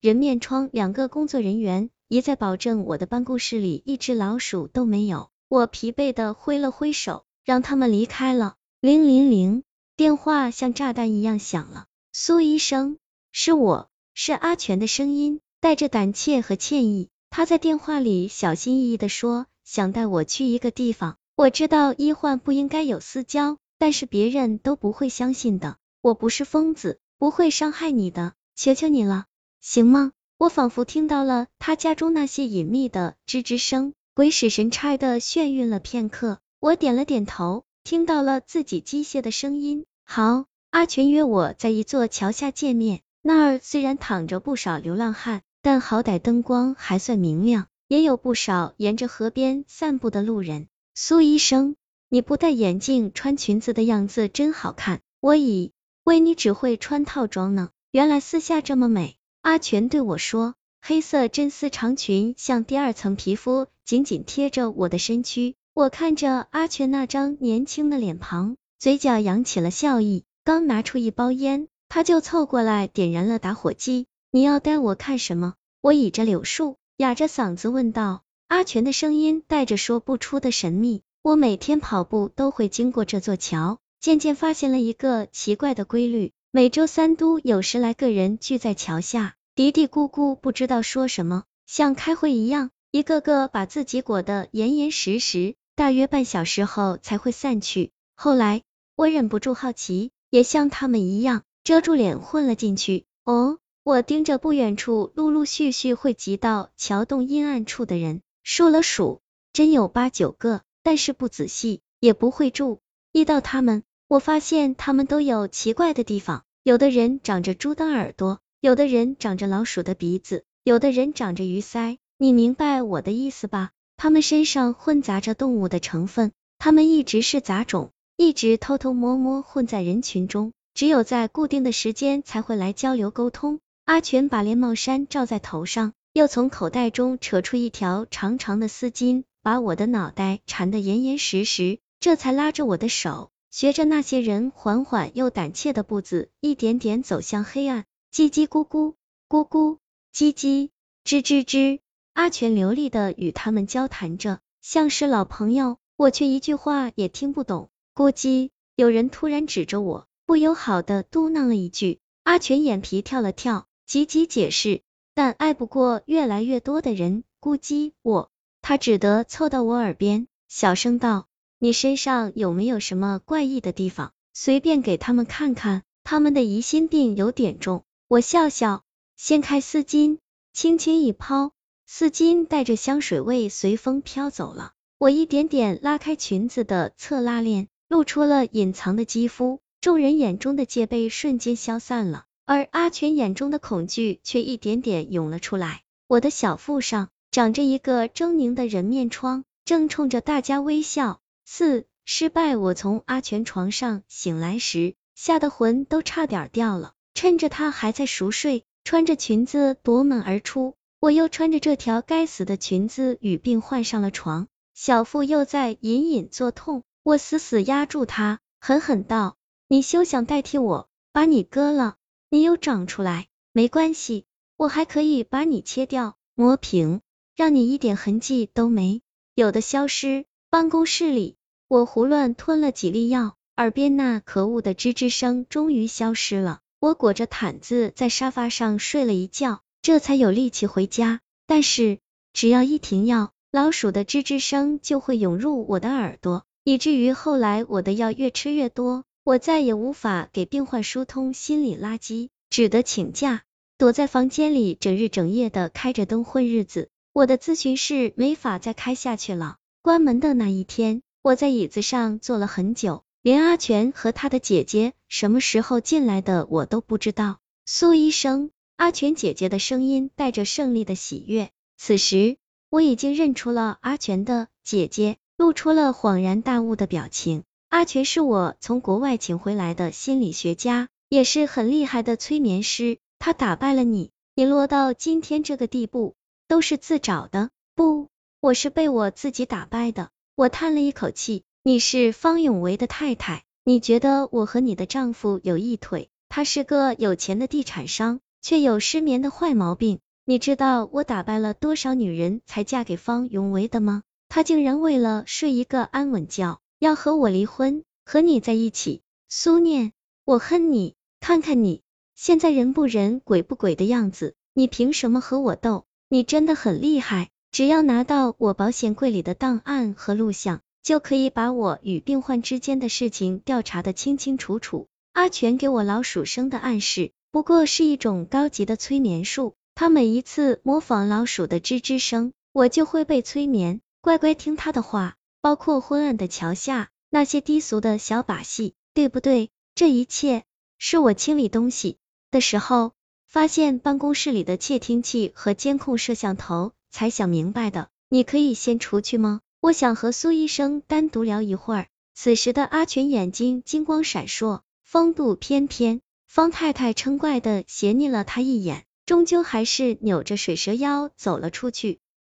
人面窗两个工作人员一再保证我的办公室里一只老鼠都没有。我疲惫的挥了挥手，让他们离开了。铃铃铃，电话像炸弹一样响了。苏医生，是我，是阿全的声音，带着胆怯和歉意。他在电话里小心翼翼的说，想带我去一个地方。我知道医患不应该有私交，但是别人都不会相信的。我不是疯子，不会伤害你的，求求你了。行吗？我仿佛听到了他家中那些隐秘的吱吱声，鬼使神差的眩晕了片刻。我点了点头，听到了自己机械的声音。好，阿全约我在一座桥下见面。那儿虽然躺着不少流浪汉，但好歹灯光还算明亮，也有不少沿着河边散步的路人。苏医生，你不戴眼镜穿裙子的样子真好看，我以为你只会穿套装呢，原来私下这么美。阿全对我说，黑色真丝长裙像第二层皮肤，紧紧贴着我的身躯。我看着阿全那张年轻的脸庞，嘴角扬起了笑意。刚拿出一包烟，他就凑过来点燃了打火机。你要带我看什么？我倚着柳树，哑着嗓子问道。阿全的声音带着说不出的神秘。我每天跑步都会经过这座桥，渐渐发现了一个奇怪的规律。每周三都有十来个人聚在桥下，嘀嘀咕咕，不知道说什么，像开会一样，一个个把自己裹得严严实实，大约半小时后才会散去。后来我忍不住好奇，也像他们一样遮住脸混了进去。哦，我盯着不远处陆陆续续汇集到桥洞阴暗处的人，数了数，真有八九个，但是不仔细也不会注意到他们。我发现他们都有奇怪的地方，有的人长着猪的耳朵，有的人长着老鼠的鼻子，有的人长着鱼鳃。你明白我的意思吧？他们身上混杂着动物的成分，他们一直是杂种，一直偷偷摸摸混在人群中，只有在固定的时间才会来交流沟通。阿全把连帽衫罩在头上，又从口袋中扯出一条长长的丝巾，把我的脑袋缠得严严实实，这才拉着我的手。学着那些人缓缓又胆怯的步子，一点点走向黑暗。叽叽咕咕，咕咕，叽叽，吱吱吱。阿全流利的与他们交谈着，像是老朋友，我却一句话也听不懂。咕叽，有人突然指着我，不友好的嘟囔了一句。阿全眼皮跳了跳，急急解释，但爱不过越来越多的人。咕叽，我，他只得凑到我耳边，小声道。你身上有没有什么怪异的地方？随便给他们看看，他们的疑心病有点重。我笑笑，掀开丝巾，轻轻一抛，丝巾带着香水味随风飘走了。我一点点拉开裙子的侧拉链，露出了隐藏的肌肤。众人眼中的戒备瞬间消散了，而阿全眼中的恐惧却一点点涌了出来。我的小腹上长着一个狰狞的人面疮，正冲着大家微笑。四失败。我从阿全床上醒来时，吓得魂都差点掉了。趁着他还在熟睡，穿着裙子夺门而出。我又穿着这条该死的裙子与病患上了床，小腹又在隐隐作痛。我死死压住他，狠狠道：“你休想代替我，把你割了，你又长出来，没关系，我还可以把你切掉，磨平，让你一点痕迹都没有的消失。”办公室里。我胡乱吞了几粒药，耳边那可恶的吱吱声终于消失了。我裹着毯子在沙发上睡了一觉，这才有力气回家。但是只要一停药，老鼠的吱吱声就会涌入我的耳朵，以至于后来我的药越吃越多，我再也无法给病患疏通心理垃圾，只得请假，躲在房间里整日整夜的开着灯混日子。我的咨询室没法再开下去了，关门的那一天。我在椅子上坐了很久，连阿全和他的姐姐什么时候进来的我都不知道。苏医生，阿全姐姐的声音带着胜利的喜悦。此时我已经认出了阿全的姐姐，露出了恍然大悟的表情。阿全是我从国外请回来的心理学家，也是很厉害的催眠师。他打败了你，你落到今天这个地步，都是自找的。不，我是被我自己打败的。我叹了一口气，你是方永维的太太，你觉得我和你的丈夫有一腿，他是个有钱的地产商，却有失眠的坏毛病。你知道我打败了多少女人才嫁给方永维的吗？他竟然为了睡一个安稳觉，要和我离婚，和你在一起。苏念，我恨你！看看你现在人不人鬼不鬼的样子，你凭什么和我斗？你真的很厉害，只要拿到我保险柜里的档案和录像，就可以把我与病患之间的事情调查的清清楚楚。阿全给我老鼠声的暗示，不过是一种高级的催眠术。他每一次模仿老鼠的吱吱声，我就会被催眠，乖乖听他的话。包括昏暗的桥下那些低俗的小把戏，对不对？这一切是我清理东西的时候，发现办公室里的窃听器和监控摄像头，才想明白的。你可以先出去吗？我想和苏医生单独聊一会儿。此时的阿全眼睛金光闪烁，风度翩翩。方太太嗔怪的斜睨了他一眼。终究还是扭着水蛇腰走了出去。